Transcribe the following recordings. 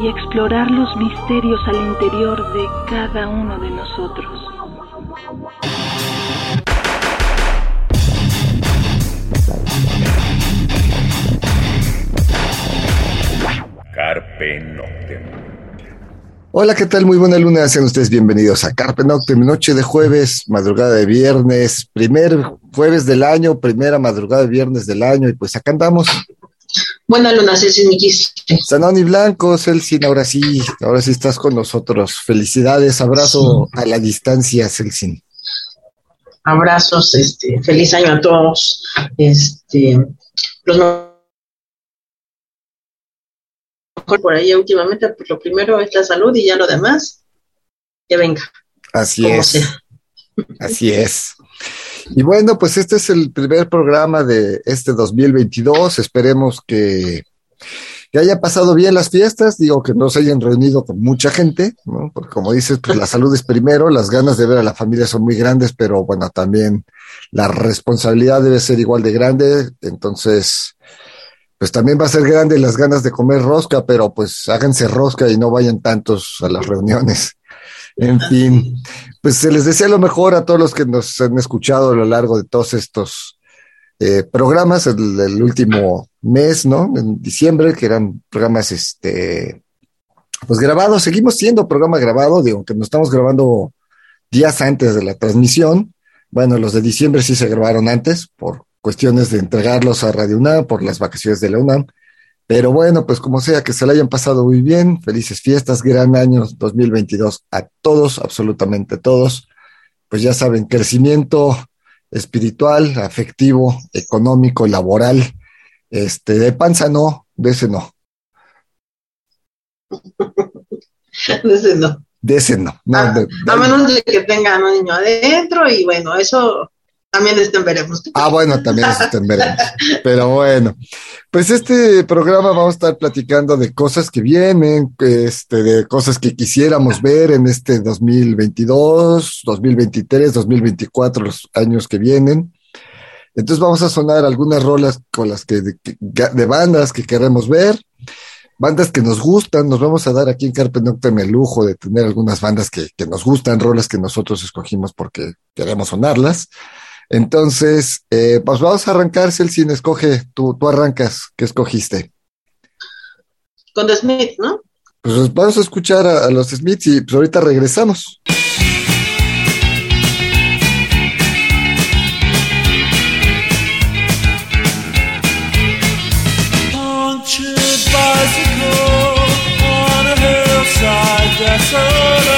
y explorar los misterios al interior de cada uno de nosotros. Carpe Noctem. Hola, ¿qué tal? Muy buena luna. Sean ustedes bienvenidos a Carpe Noctem, noche de jueves, madrugada de viernes, primer jueves del año, primera madrugada de viernes del año, y pues acá andamos. Buena luna, Ceci Miquis. Sanoni Blanco, Celsin, ahora sí, ahora sí estás con nosotros. Felicidades, abrazo a la distancia, Celsin. Abrazos, este, feliz año a todos. Este, los por ahí últimamente, pues lo primero es la salud y ya lo demás, que venga. Así es. Así es. Y bueno, pues este es el primer programa de este 2022. Esperemos que, que haya pasado bien las fiestas, digo que no se hayan reunido con mucha gente, ¿no? Porque como dices, pues la salud es primero, las ganas de ver a la familia son muy grandes, pero bueno, también la responsabilidad debe ser igual de grande. Entonces, pues también va a ser grande las ganas de comer rosca, pero pues háganse rosca y no vayan tantos a las reuniones. En fin, pues se les desea lo mejor a todos los que nos han escuchado a lo largo de todos estos eh, programas, el, último mes, ¿no? En diciembre, que eran programas, este, pues grabados, seguimos siendo programa grabado, digo, que nos estamos grabando días antes de la transmisión. Bueno, los de diciembre sí se grabaron antes por cuestiones de entregarlos a Radio UNAM por las vacaciones de la UNAM. Pero bueno, pues como sea, que se la hayan pasado muy bien. Felices fiestas, gran año 2022 a todos, absolutamente todos. Pues ya saben, crecimiento espiritual, afectivo, económico, laboral. Este, de panza no, de ese no. De ese no. De ese no. Ah, a menos de que tengan un niño adentro y bueno, eso también estén veremos. Ah, bueno, también estén veremos. Pero bueno, pues este programa vamos a estar platicando de cosas que vienen, este, de cosas que quisiéramos ver en este 2022, 2023, 2024, los años que vienen. Entonces vamos a sonar algunas rolas con las que de, bandas que queremos ver, bandas que nos gustan. Nos vamos a dar aquí en Carpe Noctem el lujo de tener algunas bandas que, que nos gustan, rolas que nosotros escogimos porque queremos sonarlas. Entonces, eh, pues vamos a arrancar, Celsin, escoge, tú, tú arrancas, ¿qué escogiste? Con The Smith, ¿no? Pues, pues vamos a escuchar a, los Smiths y pues ahorita regresamos. bicycle on a hillside desolate.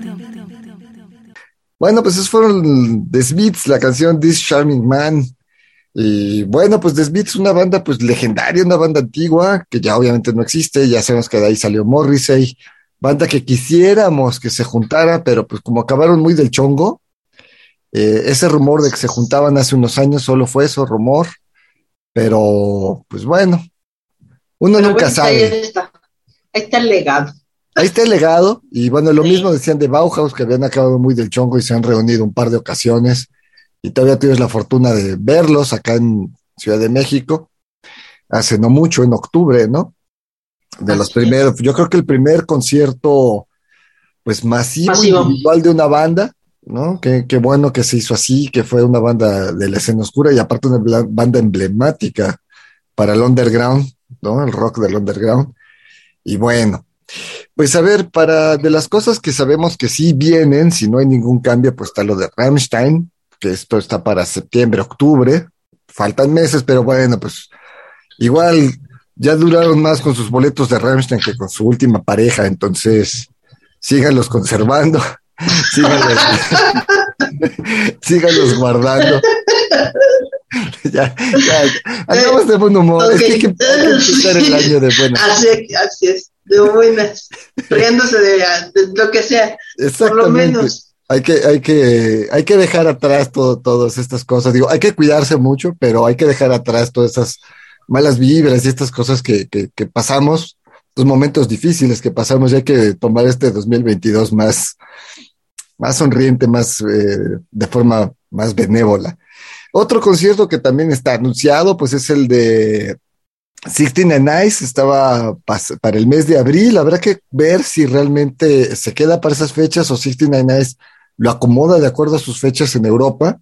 Bueno, pues esos fueron The Smiths, la canción This Charming Man. Y bueno, pues The Smiths, una banda pues legendaria, una banda antigua, que ya obviamente no existe, ya sabemos que de ahí salió Morrissey, banda que quisiéramos que se juntara, pero pues como acabaron muy del chongo, eh, ese rumor de que se juntaban hace unos años solo fue eso, rumor, pero pues bueno, uno Pero nunca bueno, sabe. Ahí está, ahí está el legado. Ahí está el legado, y bueno, lo Sí. mismo decían de Bauhaus, que habían acabado muy del chongo y se han reunido un par de ocasiones, y todavía tienes la fortuna de verlos acá en Ciudad de México, hace no mucho, en octubre, ¿no? De los primeros, yo creo que el primer concierto, pues masivo, Masivo. individual de una banda, ¿no? Qué, qué bueno que se hizo así, que fue una banda de la escena oscura y aparte una banda emblemática para el underground, ¿no? El rock del underground. Y bueno, pues a ver, para de las cosas que sabemos que sí vienen, si no hay ningún cambio, pues está lo de Rammstein, que esto está para septiembre, octubre. Faltan meses, pero bueno, pues igual ya duraron más con sus boletos de Rammstein que con su última pareja, entonces síganlos conservando, síganlos, síganlos guardando. ya, ya, andamos de buen humor, es que hay que, hay que empezar el año de buena. Así, así es, de buenas, riéndose de, de lo que sea, por lo menos. Hay que, hay que, hay que dejar atrás todo, todas estas cosas. Digo, hay que cuidarse mucho, pero hay que dejar atrás todas esas malas vibras y estas cosas que, que, que pasamos, los momentos difíciles que pasamos, y hay que tomar este 2022 más, más sonriente, más eh, de forma más benévola. Otro concierto que también está anunciado, pues es el de Sixteen and estaba para el mes de abril. Habrá que ver si realmente se queda para esas fechas o Sixteen and Nice lo acomoda de acuerdo a sus fechas en Europa.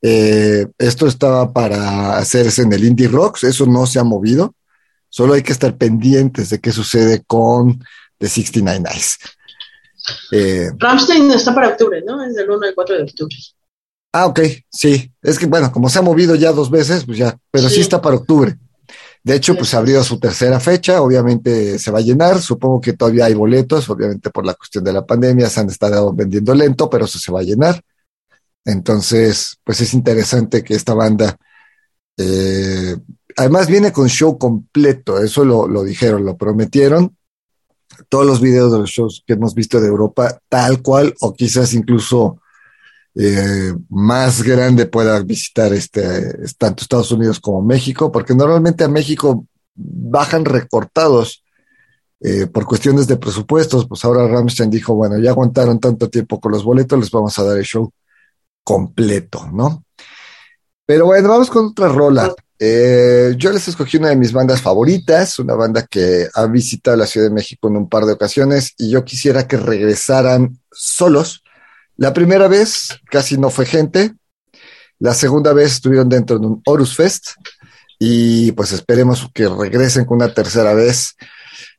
Eh, esto estaba para hacerse en el Indie Rocks, eso no se ha movido. Solo hay que estar pendientes de qué sucede con The 69 Nights. Eh, Rammstein está para octubre, ¿no? Es del 1 al 4 de octubre. ah, ok, sí. Es que bueno, como se ha movido ya dos veces, pues ya, pero sí, Sí. está para octubre. De hecho, pues Sí. abrió su tercera fecha, obviamente se va a llenar, supongo que todavía hay boletos, obviamente por la cuestión de la pandemia se han estado vendiendo lento, pero eso se va a llenar. Entonces, pues es interesante que esta banda, eh, además viene con show completo, eso lo, lo dijeron, lo prometieron. Todos los videos de los shows que hemos visto de Europa, tal cual, o quizás incluso eh, más grande pueda visitar este, tanto Estados Unidos como México, porque normalmente a México bajan recortados eh, por cuestiones de presupuestos. Pues ahora Ramstein dijo, bueno, ya aguantaron tanto tiempo con los boletos, les vamos a dar el show completo, ¿no? Pero bueno, vamos con otra rola. Eh, yo les escogí una de mis bandas favoritas, una banda que ha visitado la Ciudad de México en un par de ocasiones y yo quisiera que regresaran solos. La primera vez casi no fue gente, la segunda vez estuvieron dentro de un Horus Fest y pues esperemos que regresen con una tercera vez.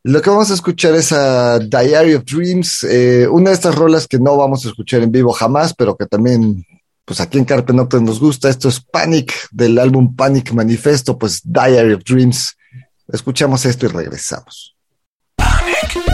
Lo que vamos a escuchar es a Diary of Dreams, eh, una de estas rolas que no vamos a escuchar en vivo jamás, pero que también pues aquí en Carpe nos gusta. Esto es Panic del álbum Panic Manifesto, pues Diary of Dreams. Escuchamos esto y regresamos. Radical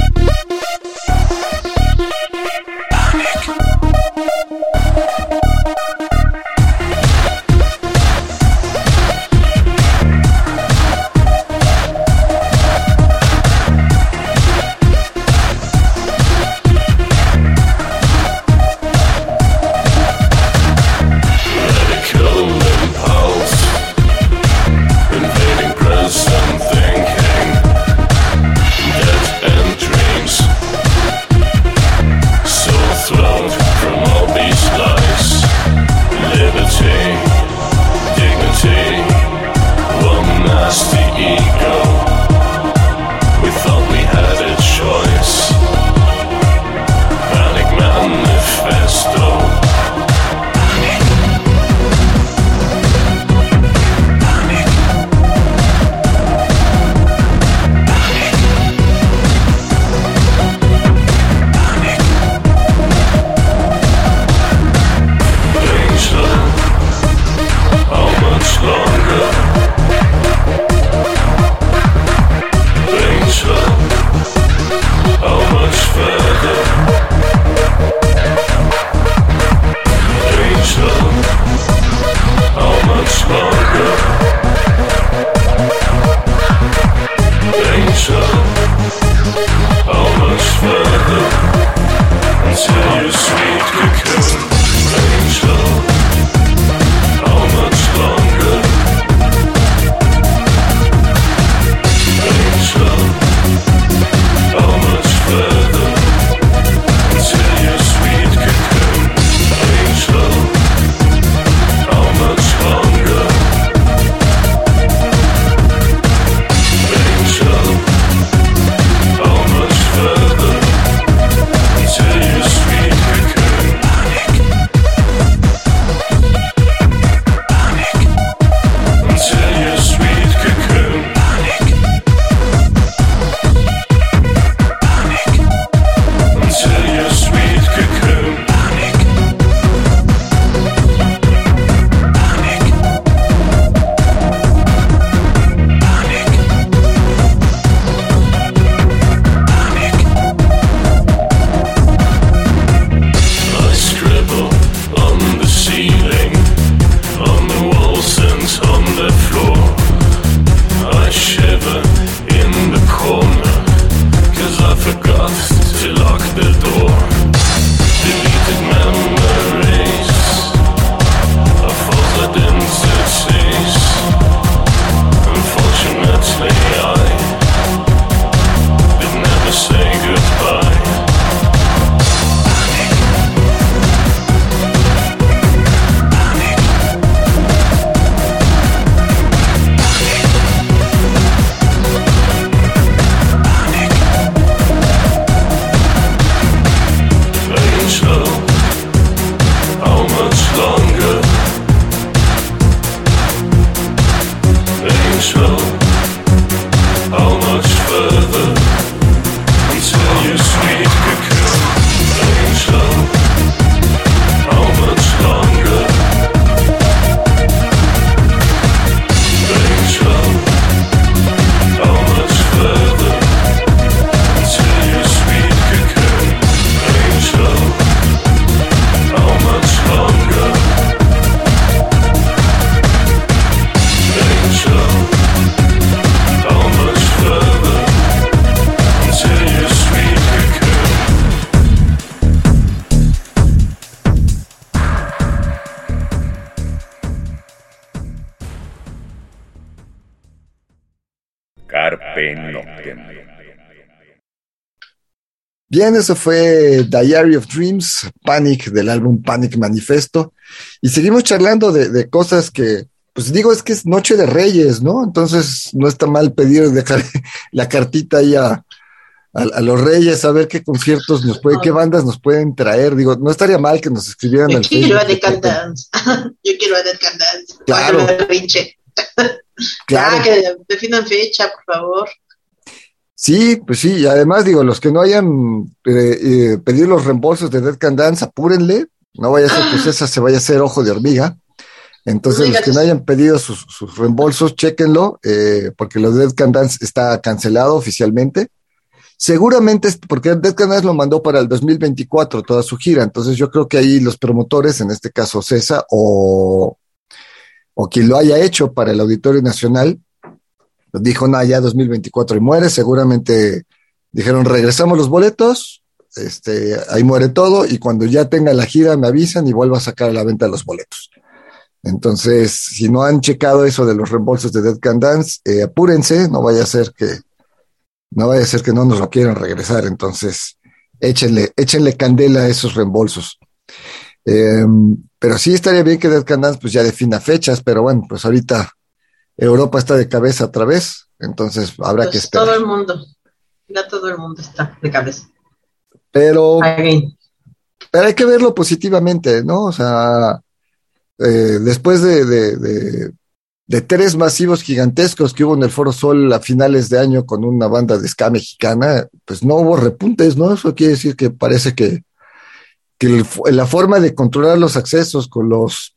Bien, eso fue Diary of Dreams, Panic, del álbum Panic Manifesto. Y seguimos charlando de, de cosas que, pues digo, es que es Noche de Reyes, ¿no? Entonces no está mal pedir, dejar la cartita ahí a, a- a los Reyes, a ver qué conciertos nos pueden, qué bandas nos pueden traer. Digo, no estaría mal que nos escribieran Yo al quiero a Facebook. Dead Can Dance. Yo quiero a Dead Can Dance. Claro. Claro. Ah, que definan fecha, por favor. Sí, pues sí, y además digo, los que no hayan eh, eh, pedido los reembolsos de Dead Can Dance, apúrenle, no vaya a ser que César se vaya a hacer ojo de hormiga. Entonces, los que no hayan pedido sus, sus reembolsos, chéquenlo, eh, porque lo de Dead Can Dance está cancelado oficialmente. Seguramente es porque Dead Can Dance lo mandó para el 2024, toda su gira. Entonces, yo creo que ahí los promotores, en este caso César, o, o quien lo haya hecho para el Auditorio Nacional, dijo, no, ya 2024 y muere, seguramente dijeron, regresamos los boletos, este, ahí muere todo, y cuando ya tenga la gira me avisan y vuelvo a sacar a la venta los boletos. Entonces, si no han checado eso de los reembolsos de Dead Can Dance, eh, apúrense, no vaya a ser que, no vaya a ser que no nos lo quieran regresar, entonces, échenle, échenle candela a esos reembolsos. Eh, pero sí estaría bien que Dead Can Dance pues ya defina fechas, pero bueno, pues ahorita Europa está de cabeza otra vez, entonces habrá que Pues esperar. todo el mundo. Ya todo el mundo está de cabeza. Pero, Again. pero hay que verlo positivamente, ¿no? O sea, eh, después de, de, de- de tres masivos gigantescos que hubo en el Foro Sol a finales de año con una banda de ska mexicana, pues no hubo repuntes, ¿no? Eso quiere decir que parece que, que el la forma de controlar los accesos con los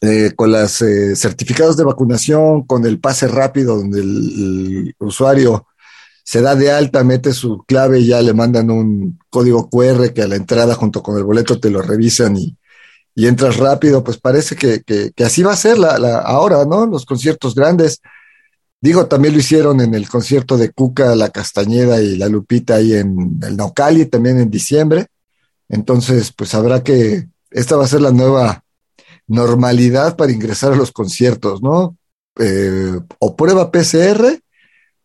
eh, con los certificados de vacunación, con el pase rápido donde el, usuario se da de alta, mete su clave y ya le mandan un código QR que a la entrada junto con el boleto te lo revisan y, y entras rápido, pues parece que, que- así va a ser la- ahora, ¿no? Los conciertos grandes. Digo, también lo hicieron en el concierto de Cuca, La Castañeda y La Lupita ahí en el Naucali, también en diciembre. Entonces, pues habrá que, esta va a ser la nueva normalidad para ingresar a los conciertos, ¿no? Eh, o prueba PCR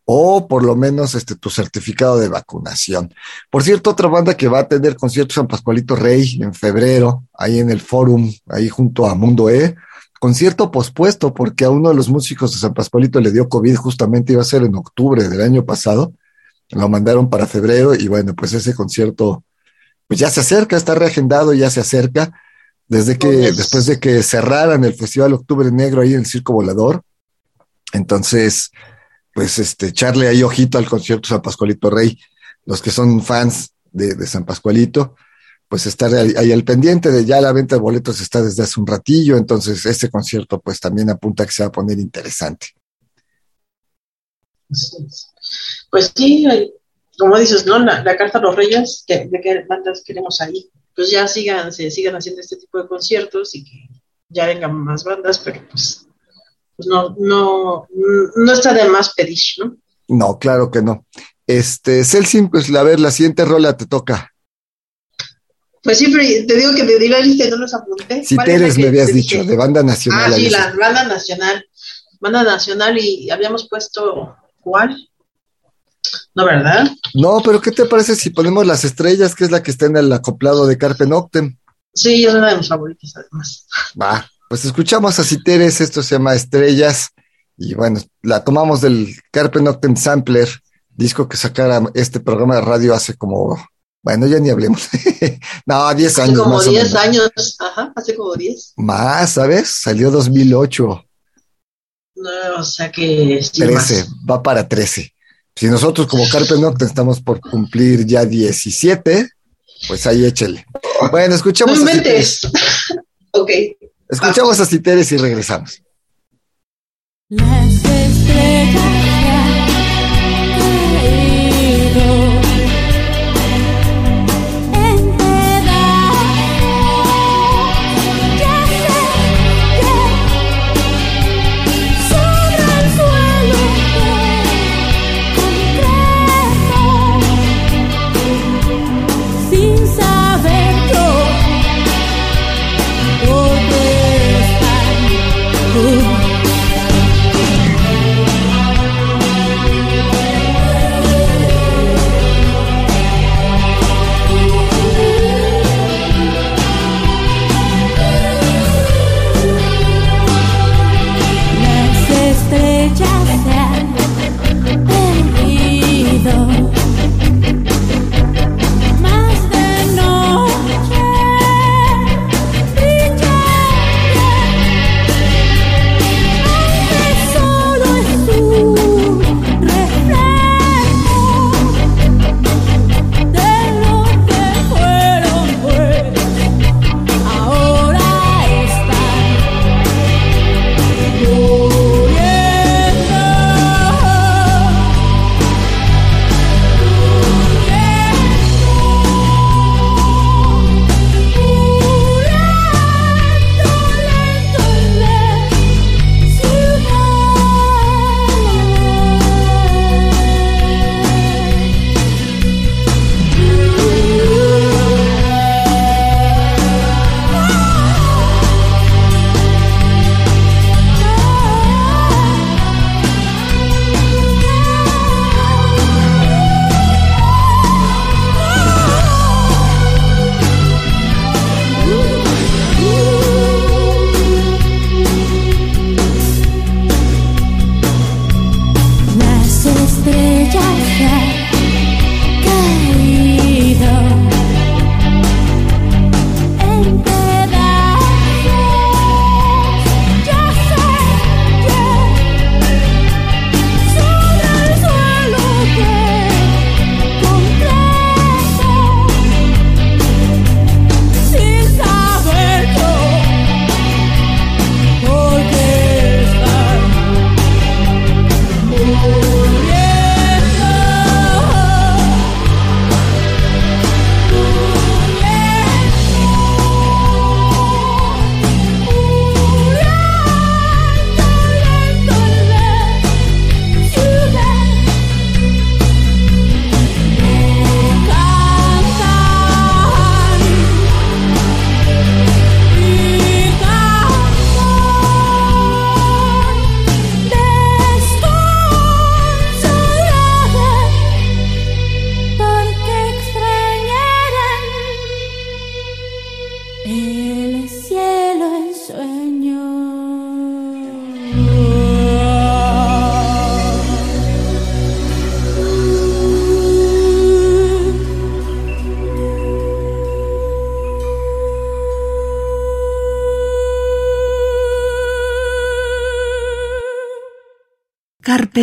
o por lo menos este, tu certificado de vacunación. Por cierto, otra banda que va a tener concierto San Pascualito Rey en febrero, ahí en el Forum, ahí junto a Mundo E. Concierto pospuesto porque a uno de los músicos de San Pascualito le dio COVID, justamente iba a ser en octubre del año pasado. Lo mandaron para febrero y bueno, pues ese concierto pues ya se acerca, está reagendado, ya se acerca. Desde que, después de que cerraran el Festival Octubre Negro ahí en el Circo Volador. Entonces, pues este, echarle ahí ojito al concierto San Pascualito Rey, los que son fans de, de San Pascualito, pues estar ahí, ahí al pendiente de ya la venta de boletos está desde hace un ratillo, entonces este concierto pues también apunta a que se va a poner interesante. Pues sí, como dices, ¿no? La, la carta a los reyes, que, de qué bandas queremos ahí. Pues ya sigan, se sigan haciendo este tipo de conciertos y que ya vengan más bandas, pero pues, pues no, no, no está de más pedir, ¿no? No, claro que no. Este, Celsin, pues a ver, la siguiente rola te toca. Pues siempre te digo que me di la lista y no los apunté. Si ¿Cuál es la Teres que me habías te dicho, dije? de banda nacional. Ah, sí, la banda nacional. Banda nacional y habíamos puesto, ¿cuál? No, ¿verdad? No, pero ¿qué te parece si ponemos las estrellas, que es la que está en el acoplado de Carpe Noctem? Sí, es una de mis favoritas, además. Va, pues escuchamos a Citeres, esto se llama Estrellas, y bueno, la tomamos del Carpe Noctem Sampler, disco que sacara este programa de radio hace como, bueno, ya ni hablemos, no, 10 Hace años como más o 10 menos. años, ajá, hace como 10. Más, ¿sabes? Salió 2008. No, o sea que sí, 13, más. va para 13. Si nosotros como Carpe Noctem estamos por cumplir ya 17, pues ahí échele. Bueno, No escuchamos, a Citeres, inventes. ok. escuchamos a Citeres y regresamos. Las estrellas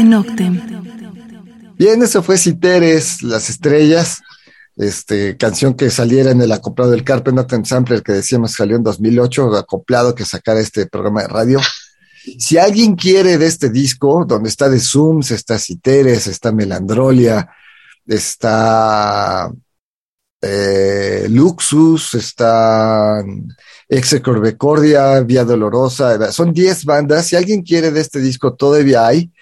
Noctem. Bien, eso fue Citeres, Las Estrellas, este, canción que saliera en el acoplado del Carpe Noctem Sampler que decíamos salió en 2008, acoplado que sacara este programa de radio. Si alguien quiere de este disco, donde está de Zooms, está Citeres, está Melandrolia, está eh, Luxus, está Execorbecordia, Vía Dolorosa, son 10 bandas. Si alguien quiere de este disco, todavía hay.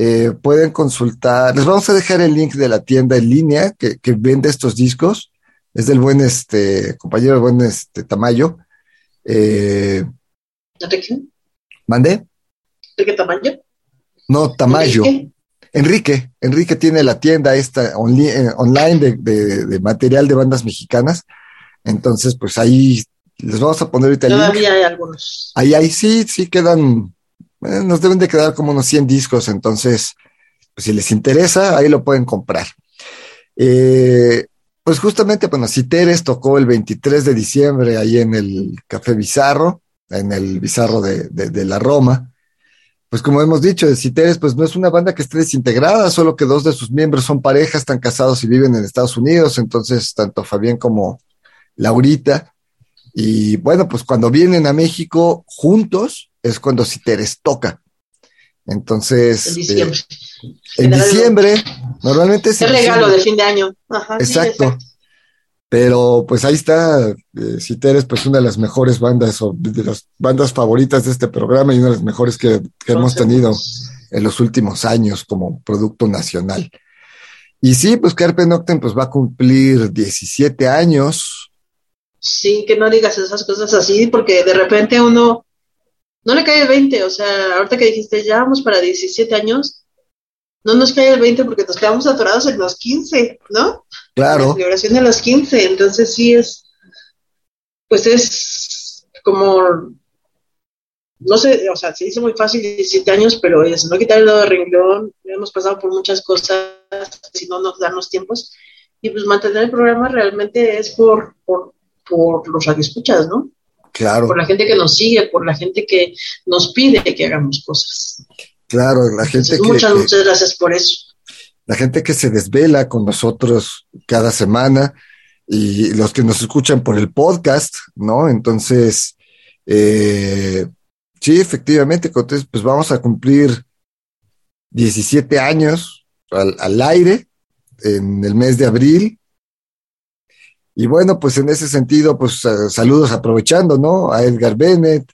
Eh, pueden consultar. Les vamos a dejar el link de la tienda en línea que, que vende estos discos. Es del buen este compañero, el buen este Tamayo. Eh, ¿Enrique? ¿Mandé? ¿De qué tamaño? No, Tamayo. ¿Enrique? Enrique. Enrique tiene la tienda esta onli- eh, online de, de- de material de bandas mexicanas. Entonces, pues ahí les vamos a poner ahorita el link. Todavía hay algunos. Ahí, ahí sí, sí quedan, eh, nos deben de quedar como unos 100 discos, entonces, pues si les interesa, ahí lo pueden comprar. Eh, pues justamente, bueno, Citeres tocó el 23 de diciembre ahí en el Café Bizarro, en el Bizarro de, de- la Roma. pues como hemos dicho, Citeres, pues no es una banda que esté desintegrada, solo que dos de sus miembros son parejas, están casados y viven en Estados Unidos, entonces tanto Fabián como Laurita. Y bueno, pues cuando vienen a México juntos es cuando Citeres toca. Entonces, En diciembre. eh, en diciembre, normalmente es regalo diciembre. de fin de año. Ajá, sí, Exacto. Pero pues ahí está, eh, Citeres, pues una de las mejores bandas o de las bandas favoritas de este programa y una de las mejores que, que hemos tenido en los últimos años como producto nacional. Y sí, pues Carpe Noctem pues va a cumplir 17 años. Sí, que no digas esas cosas así, porque de repente uno no le cae el 20. O sea, ahorita que dijiste, ya vamos para 17 años, no nos cae el 20 porque nos quedamos atorados en los 15, ¿no? La Claro, celebración de los 15. Entonces sí es, pues es como, no sé, o sea, se dice muy fácil 17 años, pero es no quitar el dedo de renglón. Hemos pasado por muchas cosas, si no nos dan los tiempos. Y pues mantener el programa realmente es por, por, por los radioescuchas, ¿no? Claro, Por la gente que nos sigue, por la gente que nos pide que hagamos cosas. claro, la gente Entonces, que, muchas, que- muchas gracias por eso. la gente que se desvela con nosotros cada semana y los que nos escuchan por el podcast, ¿no? Entonces, eh, sí, efectivamente, entonces, pues vamos a cumplir 17 años al, al aire en el mes de abril. Y bueno, pues en ese sentido, pues eh, saludos aprovechando, ¿no? A Edgar Bennett,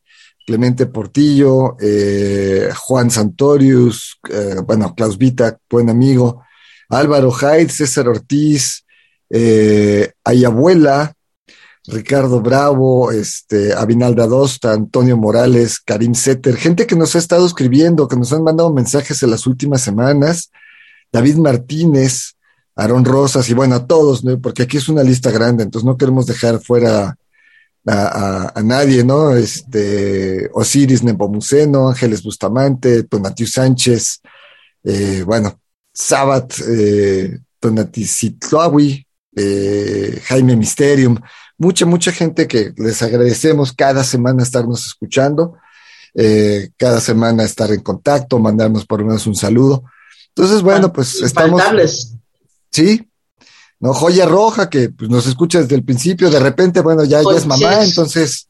Clemente Portillo, eh, Juan Santorius, eh, bueno, Klaus Vita, buen amigo, Álvaro Hyde, César Ortiz, Ayabuela, Ricardo Bravo, este, Abinalda Dosta, Antonio Morales, Karim Setter, gente que nos ha estado escribiendo, que nos han mandado mensajes en las últimas semanas, David Martínez, Aarón Rosas, y bueno, a todos, ¿no? porque aquí es una lista grande, entonces no queremos dejar fuera a, a- a nadie, ¿no? Este, Osiris Nepomuceno, Ángeles Bustamante, Tonatiu Sánchez, eh, bueno, Sabat, eh, Tonatitlawui, eh, Jaime Mysterium, mucha, mucha gente que les agradecemos cada semana estarnos escuchando, eh, cada semana estar en contacto, mandarnos por lo menos un saludo. Entonces, bueno, pues estamos, Infaltables. Sí, ¿no? Joya Roja, que pues, nos escucha desde el principio, de repente, bueno, ya, ya Pues, es mamá, sí. entonces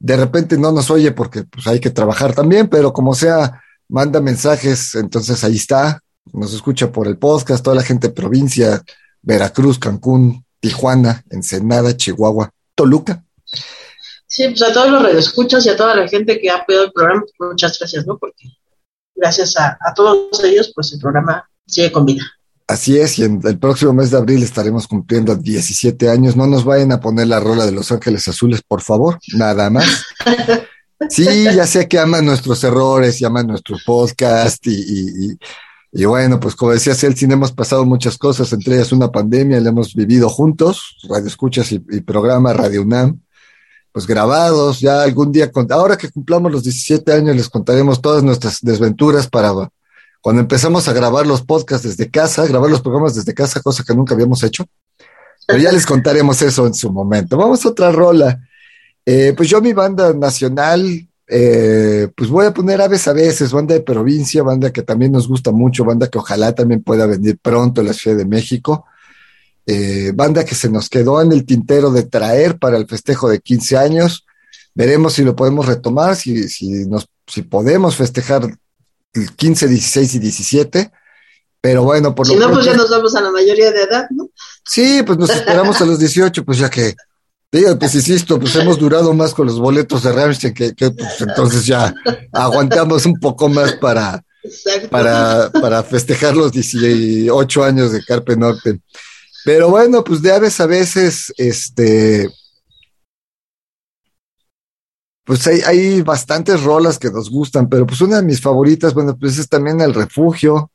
de repente no nos oye porque pues hay que trabajar también, pero como sea, manda mensajes, entonces ahí está, nos escucha por el podcast, toda la gente de provincia, Veracruz, Cancún, Tijuana, Ensenada, Chihuahua, Toluca. Sí, pues a todos los radioescuchas y a toda la gente que ha apoyado el programa, pues, muchas gracias, ¿no? Porque gracias a, a todos ellos, pues el programa sigue con vida. Así es, y en el próximo mes de abril estaremos cumpliendo 17 años. No nos vayan a poner la rola de Los Ángeles Azules, por favor, nada más. Sí, ya sé que aman nuestros errores y aman nuestro podcast y, y- y- y bueno, pues como decía Celsin, hemos pasado muchas cosas, entre ellas una pandemia, la hemos vivido juntos, Radio Escuchas y, programa Radio UNAM, pues grabados, ya algún día, con- ahora que cumplamos los 17 años les contaremos todas nuestras desventuras para cuando empezamos a grabar los podcasts desde casa, grabar los programas desde casa, cosa que nunca habíamos hecho. Pero ya les contaremos eso en su momento. Vamos a otra rola. Eh, pues yo mi banda nacional, eh, pues voy a poner Aves a veces, banda de provincia, banda que también nos gusta mucho, banda que ojalá también pueda venir pronto a la Ciudad de México. Eh, banda que se nos quedó en el tintero de traer para el festejo de 15 años. Veremos si lo podemos retomar, si, si, podemos festejar 15, 16 y 17. Pero bueno, por Si lo no, pues ya nos vamos a la mayoría de edad, ¿no? Sí, pues nos esperamos a los 18, pues ya que, digo, pues insisto, pues hemos durado más con los boletos de Ramstein que, que, pues entonces ya aguantamos un poco más para, para, para festejar los 18 años de Carpe Norte. Pero bueno, pues de aves a veces, este, pues hay, hay bastantes rolas que nos gustan, pero pues una de mis favoritas, bueno, pues es también El Refugio.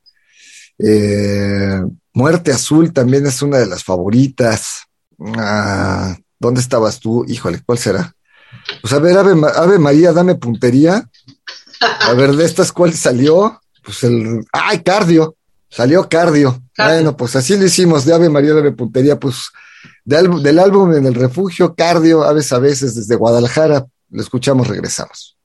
Eh, Muerte Azul también es una de las favoritas. Ah, ¿Dónde estabas tú? Híjole, ¿cuál será? Pues a ver, Ave, Ave María, dame puntería. A ver, de estas, ¿cuál salió? Pues el. ¡Ay, cardio! Salió cardio. Cardio. Bueno, pues así lo hicimos, de Ave María, dame puntería. Pues de álbum- del álbum En el Refugio, cardio, Aves a veces desde Guadalajara. Lo escuchamos, regresamos.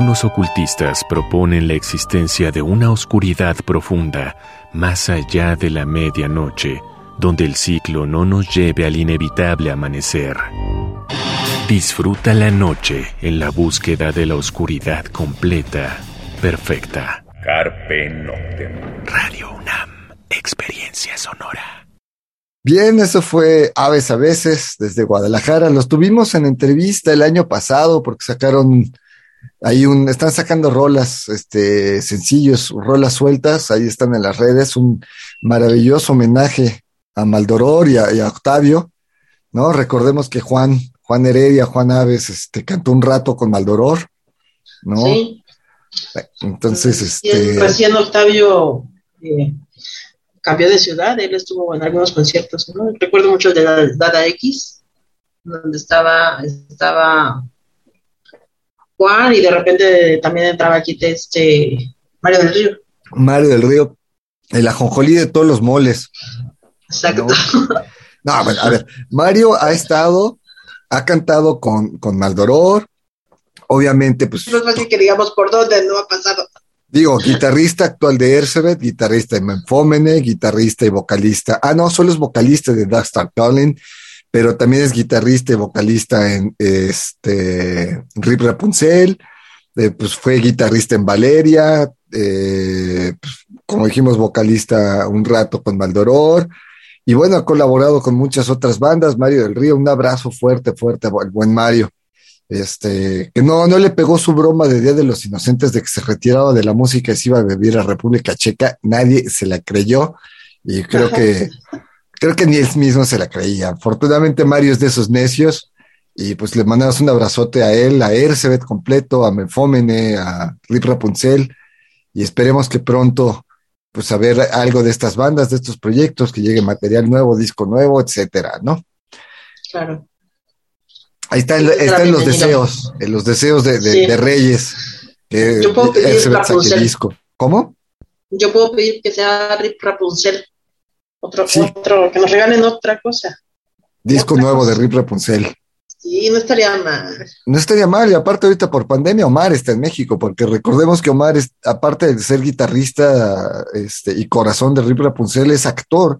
Algunos ocultistas proponen la existencia de una oscuridad profunda más allá de la medianoche, donde el ciclo no nos lleve al inevitable amanecer. Disfruta la noche en la búsqueda de la oscuridad completa, perfecta. Carpe Noctem. Radio UNAM, experiencia sonora. Bien, eso fue Aves a veces desde Guadalajara. Los tuvimos en entrevista el año pasado porque sacaron ahí un, están sacando rolas, este, sencillos, rolas sueltas, ahí están en las redes, un maravilloso homenaje a Maldoror y a, y a Octavio, ¿no? Recordemos que Juan, Juan Heredia, Juan Aves, este, cantó un rato con Maldoror, ¿no? Sí. Entonces, este, recién Octavio eh, cambió de ciudad, él estuvo en algunos conciertos, ¿no? Recuerdo mucho de la- Dada X, donde estaba, estaba Juan y de repente también entraba aquí este Mario del Río. Mario del Río, el ajonjolí de todos los moles. Exacto. No, bueno, a ver, Mario ha estado, ha cantado con, con Maldoror, obviamente, pues, No es fácil que digamos por dónde no ha pasado. digo, guitarrista actual de Ercebet, guitarrista de Menfómene, guitarrista y vocalista, ah, no, solo es vocalista de Dark Star Calling, pero también es guitarrista y vocalista en este Rip Rapunzel, eh, pues fue guitarrista en Valeria, eh, pues, como dijimos, vocalista un rato con Maldoror, y bueno, ha colaborado con muchas otras bandas. Mario del Río, un abrazo fuerte, fuerte al buen Mario. Este, que no, no le pegó su broma de Día de los Inocentes de que se retiraba de la música y se iba a vivir a República Checa. Nadie se la creyó y creo que, creo que ni él mismo se la creía. Afortunadamente Mario es de esos necios y pues le mandamos un abrazote a él, a Ercebet completo, a Menfómene, a Rip Rapunzel y esperemos que pronto pues a ver algo de estas bandas, de estos proyectos, que llegue material nuevo, disco nuevo, etcétera, ¿no? Claro. Ahí está, en- Sí, está en los deseos, en los deseos de, de- Sí. de Reyes. Que Yo puedo pedir Rapunzel. disco. ¿Cómo? Yo puedo pedir que sea Rip Rapunzel. Otro, Sí. otro, que nos regalen otra cosa. Disco Otra nuevo de. Rip Rapunzel. Sí, no estaría mal. No estaría mal, y aparte ahorita por pandemia Omar está en México, porque recordemos que Omar, es, aparte de ser guitarrista este, y corazón de Rip Rapunzel, es actor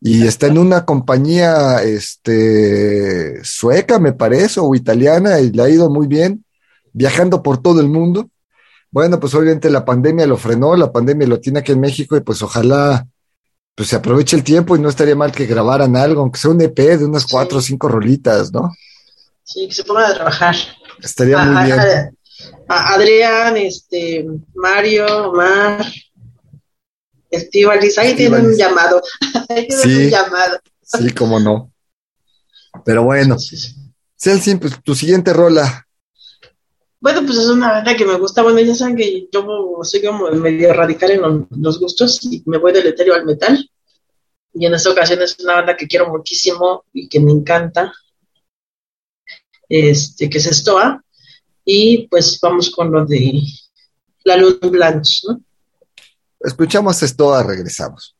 y está en una compañía este, sueca, me parece, o italiana, y le ha ido muy bien, viajando por todo el mundo. Bueno, pues obviamente la pandemia lo frenó, la pandemia lo tiene aquí en México y pues ojalá pues se aproveche el tiempo y no estaría mal que grabaran algo, aunque sea un EP de unas cuatro o cinco rolitas, ¿no? Sí, que se pongan a trabajar. Estaría A- muy a- bien. a- a Adrián, este, Mario, Omar, Estivalis, ahí tienen un llamado. ahí tienen Sí. un llamado. Sí, cómo no. Pero bueno. Celsin, pues tu siguiente rola. Bueno, pues es una banda que me gusta. Bueno, ya saben que yo soy como medio radical en lo- los gustos y me voy del etéreo al metal. Y en esta ocasión es una banda que quiero muchísimo y que me encanta, este, que es Stoa. Y pues vamos con lo de la Luz Blanche, ¿no? Escuchamos esto, a regresamos.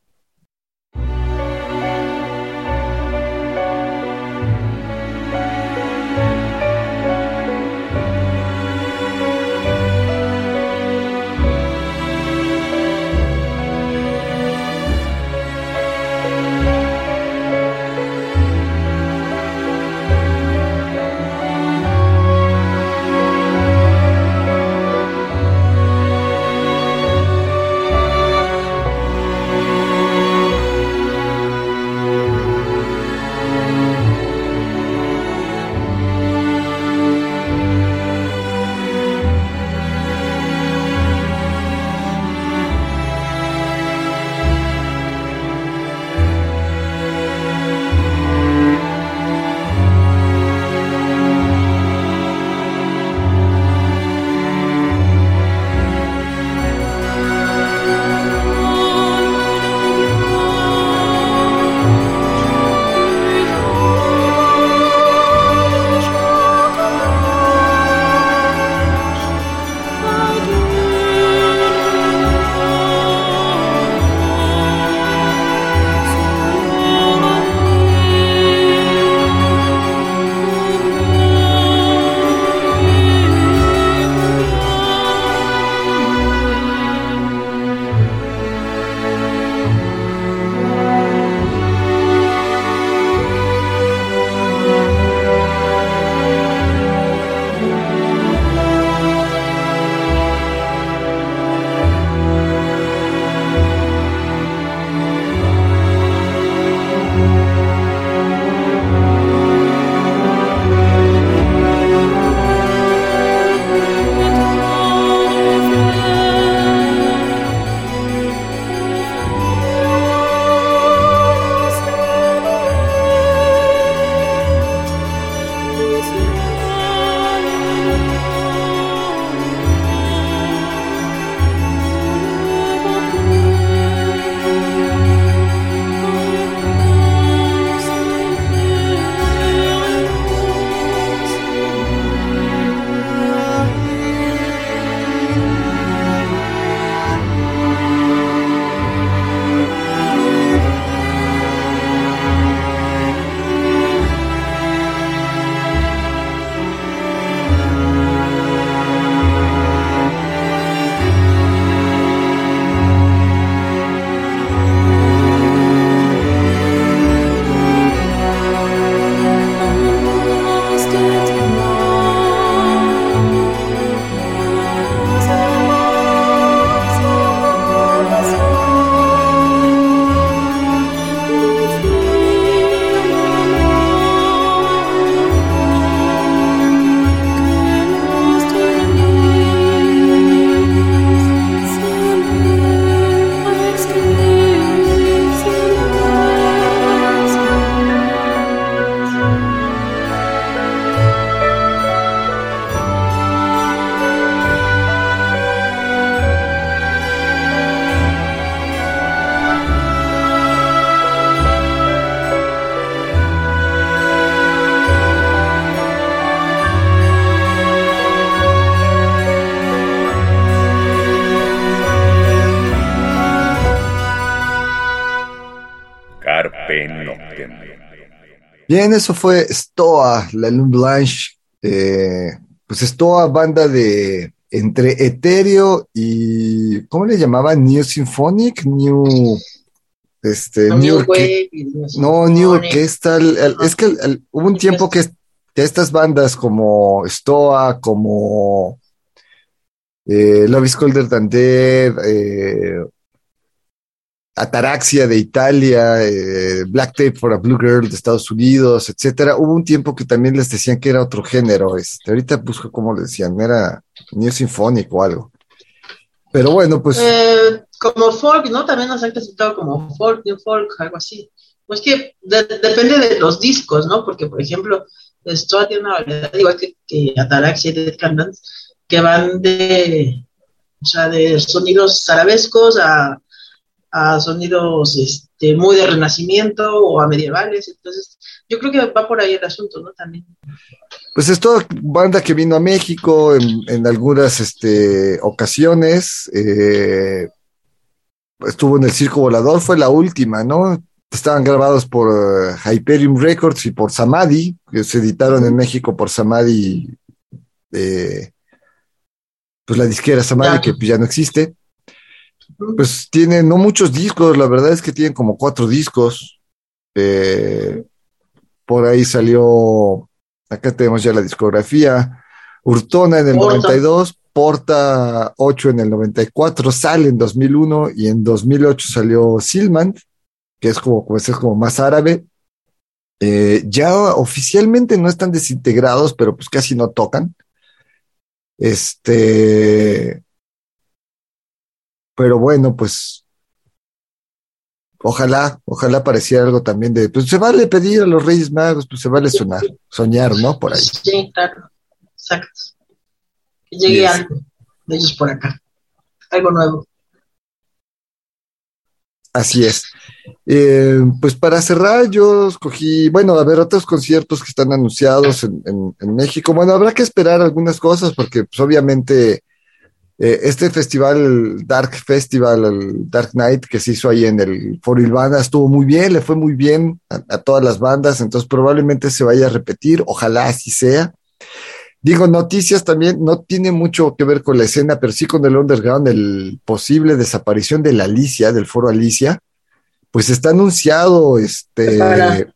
Bien, eso fue Stoa, la Lune Blanche. eh, pues Stoa, banda de entre etéreo y. ¿Cómo le llamaban? New Symphonic, New. Este, No, New Wave No, New Symphonic. Orchestra. el- el- es que el- el- hubo un tiempo que, que estas bandas como Stoa, como eh, Love is Colder Than Dead, eh, Ataraxia de Italia, eh, Black Tape for a Blue Girl de Estados Unidos, etcétera. Hubo un tiempo que también les decían que era otro género. Este, ahorita busco cómo le decían, era New Symphonic o algo. Pero bueno, pues Eh, como folk, ¿no? También nos han clasificado como folk, new folk, algo así. Pues que de- depende de los discos, ¿no? Porque, por ejemplo, esto tiene una variedad, igual que, que Ataraxia y Dead que van de, o sea, de sonidos arabescos a, a sonidos este, muy de renacimiento o a medievales. Entonces, yo creo que va por ahí el asunto, ¿no? También. Pues es toda banda que vino a México en, en algunas este, ocasiones. eh, estuvo en el Circo Volador, fue la última, ¿no? Estaban grabados por eh, Hyperion Records y por Samadhi, que se editaron en México por Samadhi, eh, pues la disquera Samadhi, Ya. que pues, ya no existe. Pues tienen no muchos discos, la verdad es que tienen como cuatro discos. Eh, por ahí salió Acá tenemos ya la discografía. Urtona en el Porta. 92, Porta 8 en el 94, Sal en 2001 y en 2008 salió Silman, que es como, como, es como más árabe. Eh, ya oficialmente no están desintegrados, pero pues casi no tocan. Este. Pero bueno, pues. Ojalá, ojalá pareciera algo también de. Pues se vale pedir a los Reyes Magos, pues se vale sonar, soñar, ¿no? Por ahí. Sí, claro. Exacto. Que llegue Yes. algo de ellos por acá. Algo nuevo. Así es. Eh, pues para cerrar, yo escogí, bueno, a ver, otros conciertos que están anunciados en, en- en México. Bueno, habrá que esperar algunas cosas porque, pues, obviamente, eh, este festival, Dark Festival, el Dark Night, que se hizo ahí en el Foro Ilvana, estuvo muy bien, le fue muy bien a, a todas las bandas, entonces probablemente se vaya a repetir, ojalá así sea. Digo, noticias también no tiene mucho que ver con la escena, pero sí con el underground, el posible desaparición de la Alicia, del foro Alicia, pues está anunciado, este, Para-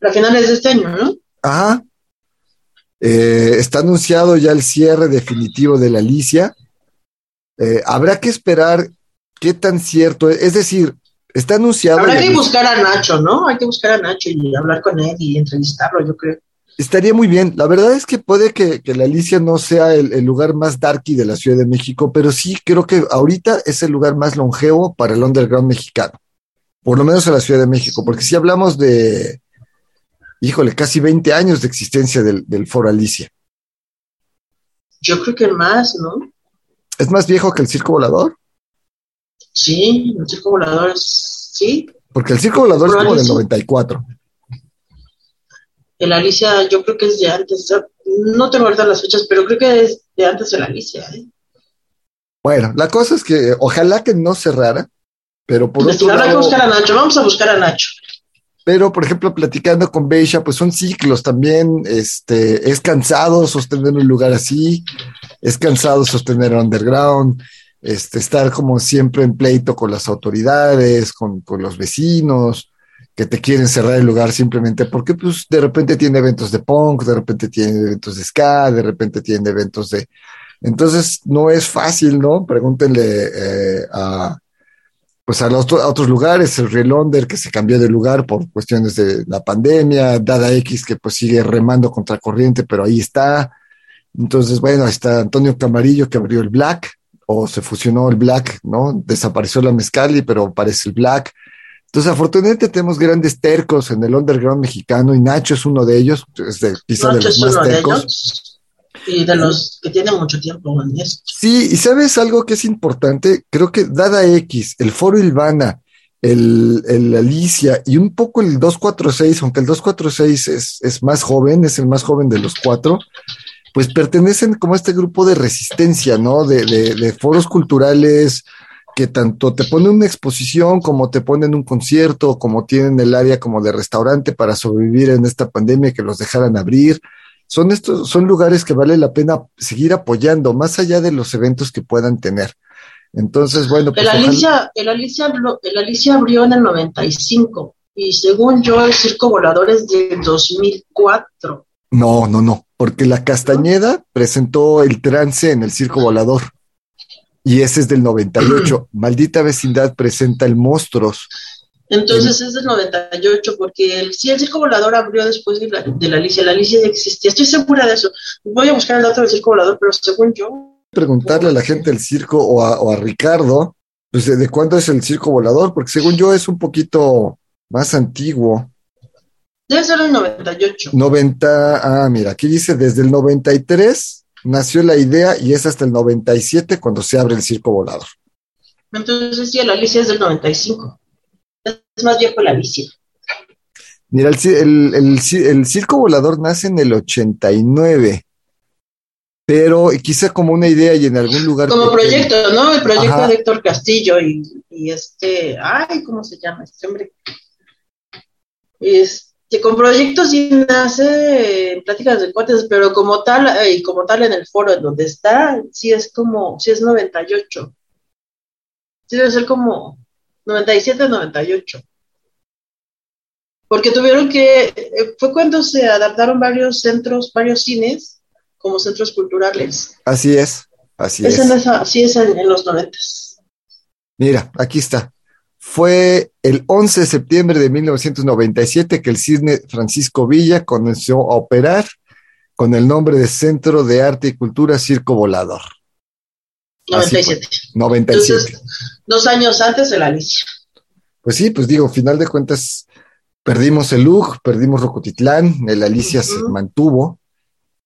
Para finales de este año, ¿no? ajá, Eh, está anunciado ya el cierre definitivo de la Alicia. Eh, habrá que esperar qué tan cierto es, es decir, está anunciado. Habrá que buscar a Nacho, ¿no? Hay que buscar a Nacho y hablar con él y entrevistarlo, yo creo. Estaría muy bien. La verdad es que puede que, que la Alicia no sea el, el lugar más darky de la Ciudad de México, pero sí creo que ahorita es el lugar más longevo para el underground mexicano, por lo menos en la Ciudad de México, porque si hablamos de, híjole, casi 20 años de existencia del, del Foro Alicia. Yo creo que más, ¿no? ¿Es más viejo que el Circo Volador? Sí, el circo volador es- sí. Porque el Circo Volador es Foro como del Alicia. 94. El Alicia, yo creo que es de antes. No tengo ahorita las fechas, pero creo que es de antes de la Alicia, ¿eh? Bueno, la cosa es que ojalá que no cerrara, pero por otro Investigar, hay que lado, buscar a Nacho. Vamos a buscar a Nacho. Pero por ejemplo, platicando con Beisha, pues son ciclos también, este, es cansado sostener un lugar así, es cansado sostener underground, este, estar como siempre en pleito con las autoridades, con, con los vecinos, que te quieren cerrar el lugar simplemente porque pues de repente tiene eventos de punk, de repente tiene eventos de ska, de repente tiene eventos de... Entonces no es fácil, ¿no? Pregúntenle eh, a, pues a, los, a otros lugares, el Relonder que se cambió de lugar por cuestiones de la pandemia, Dada X que pues sigue remando contra corriente, pero ahí está. Entonces, bueno, ahí está Antonio Camarillo que abrió el Black, o se fusionó el Black, ¿no? Desapareció la Mezcali, pero aparece el Black. Entonces, afortunadamente tenemos grandes tercos en el underground mexicano y Nacho es uno de ellos, es de, quizá de los más tercos. Y de los que tienen mucho tiempo en esto. Sí, y sabes algo que es importante, creo que Dada X, el Foro Ilvana, el, el Alicia y un poco el 246, aunque el 246 es, es más joven, es el más joven de los cuatro, pues pertenecen como a este grupo de resistencia, ¿no? De, de, de foros culturales, que tanto te ponen una exposición como te ponen un concierto, como tienen el área como de restaurante para sobrevivir en esta pandemia que los dejaran abrir. Son estos, son lugares que vale la pena seguir apoyando, más allá de los eventos que puedan tener. Entonces, bueno, pues El ojalá- Alicia, el, Alicia, el Alicia abrió en el 95 y según yo el circo volador es del 2004. No, no, no, porque la Castañeda presentó el trance en el circo volador y ese es del 98. Maldita vecindad presenta el monstruos. Entonces es del 98 porque el, sí, el circo volador abrió después de la, de la Alicia. La Alicia ya existía, estoy segura de eso. Voy a buscar el dato del circo volador, pero según yo, Preguntarle a la gente del circo o a, o a Ricardo, pues de, de cuándo es el circo volador, porque según yo es un poquito más antiguo. debe ser el 98. 90, ah, mira, aquí dice desde el 93 nació la idea y es hasta el 97 cuando se abre el circo volador. Entonces sí, el Alicia es del 95. Es más viejo el Alicia. Mira, el, el, el ci- el circo volador nace en el 89, pero quizá como una idea y en algún lugar. Como pequeño. proyecto, ¿no? El proyecto Ajá. de Héctor Castillo y, y este, ay, ¿cómo se llama este hombre? Este, con proyectos sí nace en pláticas de cuates, pero como tal, eh, y como tal en el foro en donde está, sí es como, sí es 98. Sí debe ser como 97, 98. Porque tuvieron que, eh, fue cuando se adaptaron varios centros, varios cines como centros culturales. Así es, así Es es. en esa, sí es en, en los noventas. Mira, aquí está. Fue el 11 de septiembre de 1997 que el cine Francisco Villa comenzó a operar con el nombre de Centro de Arte y Cultura Circo Volador. Así 97. 97. Entonces, dos años antes de la Alicia. Pues sí, pues digo, final de cuentas, perdimos el LUG, perdimos Rocotitlán, el Alicia se mantuvo.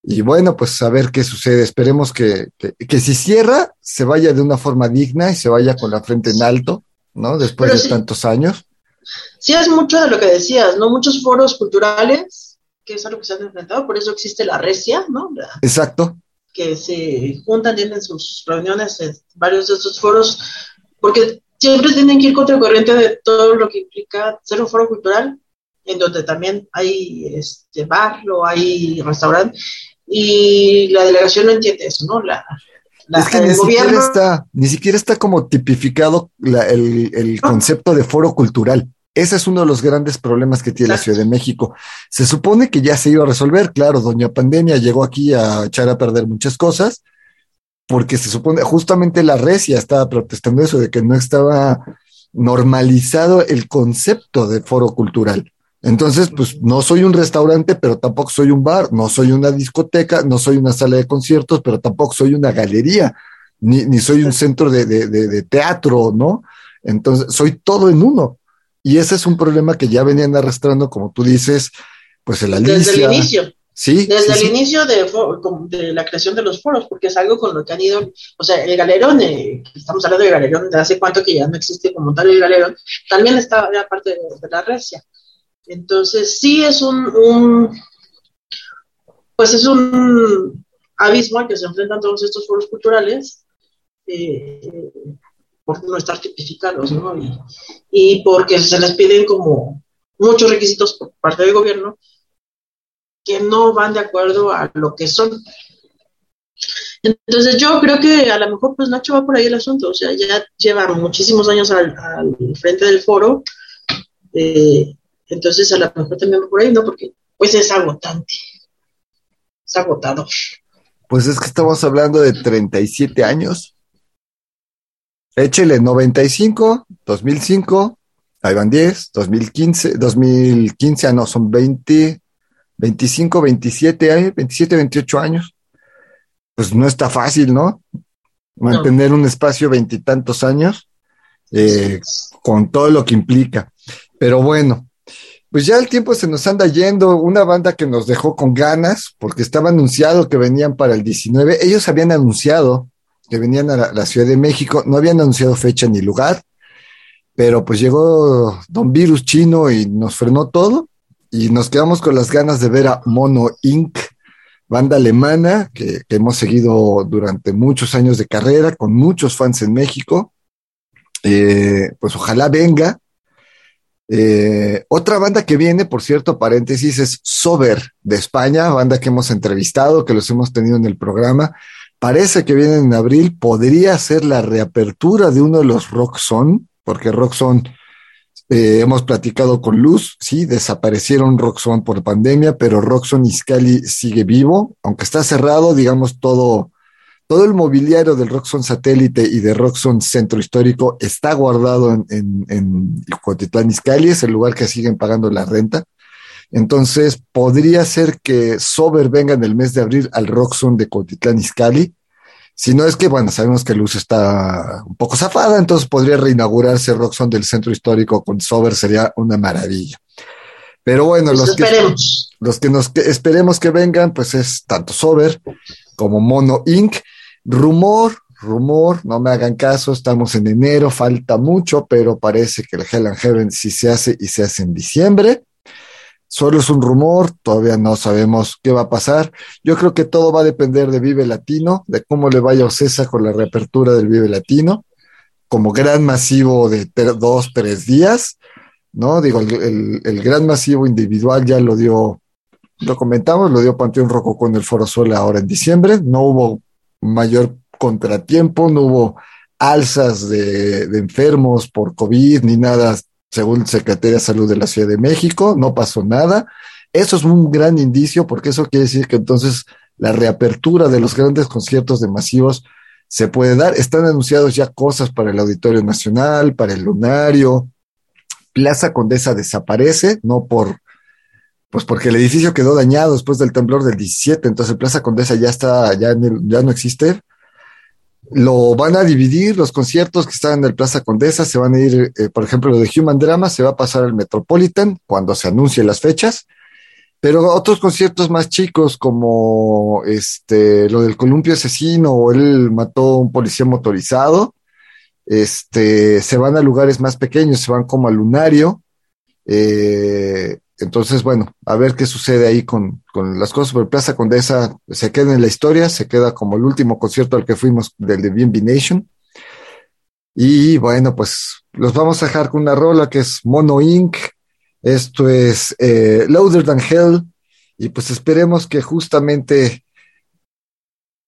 Y bueno, pues a ver qué sucede. Esperemos que, que, que si cierra, se vaya de una forma digna y se vaya con la frente en alto, ¿no? Después Pero de sí. tantos años. Sí, es mucho de lo que decías, ¿no? Muchos foros culturales, que es algo que se han enfrentado, por eso existe la recia, ¿no? La- Exacto. que se juntan, tienen sus reuniones en varios de estos foros, porque siempre tienen que ir contra corriente de todo lo que implica ser un foro cultural, en donde también hay este bar o hay restaurante, y la delegación no entiende eso, ¿no? La, la- es que ni siquiera gobierno está, ni siquiera está como tipificado la- el, el No. concepto de foro cultural. Ese es uno de los grandes problemas que tiene la. Ciudad de México. Se supone que ya se iba a resolver, claro, doña Pandemia llegó aquí a echar a perder muchas cosas, porque se supone, justamente la recia estaba protestando eso, de que no estaba normalizado el concepto de foro cultural. Entonces, pues no soy un restaurante, pero tampoco soy un bar, no soy una discoteca, no soy una sala de conciertos, pero tampoco soy una galería, ni, ni soy un centro de, de- de- de teatro, ¿no? Entonces, soy todo en uno. Y ese es un problema que ya venían arrastrando, como tú dices, pues el desde el Alicia. inicio. Sí, Desde sí, el sí. inicio de, de la creación de los foros, porque es algo con lo que han ido, o sea, el galerón, eh, estamos hablando de galerón de hace cuánto que ya no existe como tal el galerón, también está ya parte de, de la recia. Entonces, sí es un, un- pues es un abismo al que se enfrentan todos estos foros culturales, eh, por no estar tipificados, ¿no? Y, y porque se les piden como muchos requisitos por parte del gobierno que no van de acuerdo a lo que son. Entonces yo creo que a lo mejor pues Nacho va por ahí el asunto, o sea, ya lleva muchísimos años al, al frente del foro, eh, entonces a lo mejor también va por ahí, ¿no? Porque pues es agotante, es agotador. Pues es que estamos hablando de 37 años. Échele 95, 2005, ahí van 10, 2015, 2015, ah, no, son 20, 25, 27 años, 27, 28 años. Pues no está fácil, ¿no? Mantener un espacio veintitantos años eh, con todo lo que implica. Pero bueno, pues ya el tiempo se nos anda yendo. Una banda que nos dejó con ganas, porque estaba anunciado que venían para el 19. Ellos habían anunciado que venían a la, la Ciudad de México, no habían anunciado fecha ni lugar, pero pues llegó Don Virus Chino y nos frenó todo y nos quedamos con las ganas de ver a Mono Inc., banda alemana que, hemos seguido durante muchos años de carrera, con muchos fans en México. Eh, pues ojalá venga. Eh, otra banda que viene, por cierto, paréntesis, es Sober de España, banda que hemos entrevistado, que los hemos tenido en el programa. Parece que viene en abril, podría ser la reapertura de uno de los Rock Son, porque Rock Son, eh, hemos platicado con Luz, sí, desaparecieron Rock Son por pandemia, pero Rock Son Iscali sigue vivo, aunque está cerrado, digamos, todo, todo el mobiliario del Roxxon satélite y de Roxxon centro histórico está guardado en, en, en Cuautitlán Izcalli, es el lugar que siguen pagando la renta. Entonces, podría ser que Sober venga en el mes de abril al Roxxon de Cuautitlán Izcalli. Si no es que, bueno, sabemos que Luz está un poco zafada, entonces podría reinaugurarse Roxxon del centro histórico con Sober, sería una maravilla. Pero bueno, Pues los que, los que nos que esperemos que vengan, pues es tanto Sober como Mono Inc. Rumor, rumor, no me hagan caso, estamos en enero, falta mucho, pero parece que el Hell and Heaven sí se hace y se hace en diciembre. Solo es un rumor, todavía no sabemos qué va a pasar. Yo creo que todo va a depender de Vive Latino, de cómo le vaya a Ocesa con la reapertura del Vive Latino, como gran masivo de dos, tres días, ¿no? Digo, el, gran masivo individual ya lo dio, lo comentamos, lo dio Panteón Rojo con el Foro Sol ahora en diciembre, no hubo mayor contratiempo, no hubo alzas de enfermos por COVID ni nada, según Secretaría de Salud de la Ciudad de México, no pasó nada. Eso es un gran indicio porque eso quiere decir que entonces la reapertura de los grandes conciertos de masivos se puede dar. Están anunciados ya cosas para el Auditorio Nacional, para el Lunario. Plaza Condesa desaparece, no por, pues porque el edificio quedó dañado después del temblor del 17, entonces Plaza Condesa ya está, ya, el- ya no existe. Lo van a dividir, los conciertos que están en el Plaza Condesa se van a ir, eh, por ejemplo, lo de Human Drama se va a pasar al Metropolitan cuando se anuncien las fechas, pero otros conciertos más chicos como este, lo del columpio asesino o él mató a un policía motorizado, este, se van a lugares más pequeños, se van como al Lunario, eh, entonces, bueno, a ver qué sucede ahí con, con las cosas. Pero Plaza Condesa se queda en la historia, se queda como el último concierto al que fuimos del de B&B Nation. Y bueno, pues los vamos a dejar con una rola que es Mono Inc. Esto es eh, Louder Than Hell. Y pues esperemos que justamente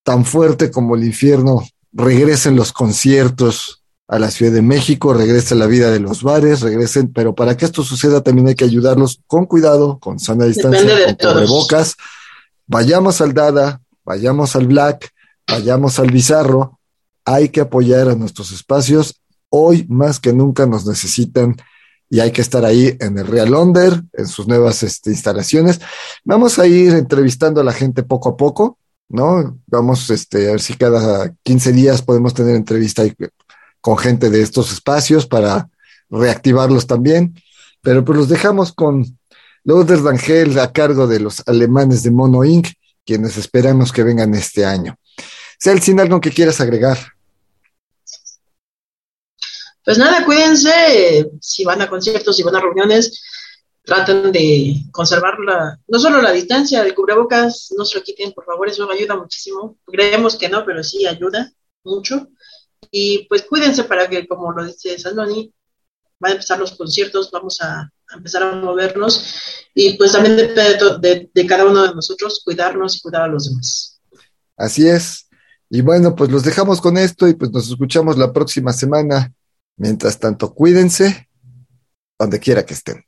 tan fuerte como el infierno regresen los conciertos a la Ciudad de México, regrese la vida de los bares, regresen, pero para que esto suceda también hay que ayudarlos con cuidado, con sana distancia, de con cubrebocas. Vayamos al Dada, vayamos al Black, vayamos al Bizarro, hay que apoyar a nuestros espacios. Hoy más que nunca nos necesitan y hay que estar ahí en el Real Under, en sus nuevas este, instalaciones. Vamos a ir entrevistando a la gente poco a poco, ¿no? Vamos este, a ver si cada 15 días podemos tener entrevista con gente de estos espacios para reactivarlos también. Pero pues los dejamos con Lourdes Rangel a cargo de los alemanes de Mono Inc., quienes esperamos que vengan este año. Celsin, algo que quieras agregar. Pues nada, cuídense, si van a conciertos, si van a reuniones, traten de conservar la, no solo la distancia, el cubrebocas, no se lo quiten, por favor, eso ayuda muchísimo. Creemos que no, pero sí ayuda mucho. Y pues cuídense para que, como lo dice Sandoni, van a empezar los conciertos, vamos a, empezar a movernos y pues también depende de- de cada uno de nosotros cuidarnos y cuidar a los demás. Así es. Y bueno, pues los dejamos con esto y pues nos escuchamos la próxima semana. Mientras tanto, cuídense donde quiera que estén.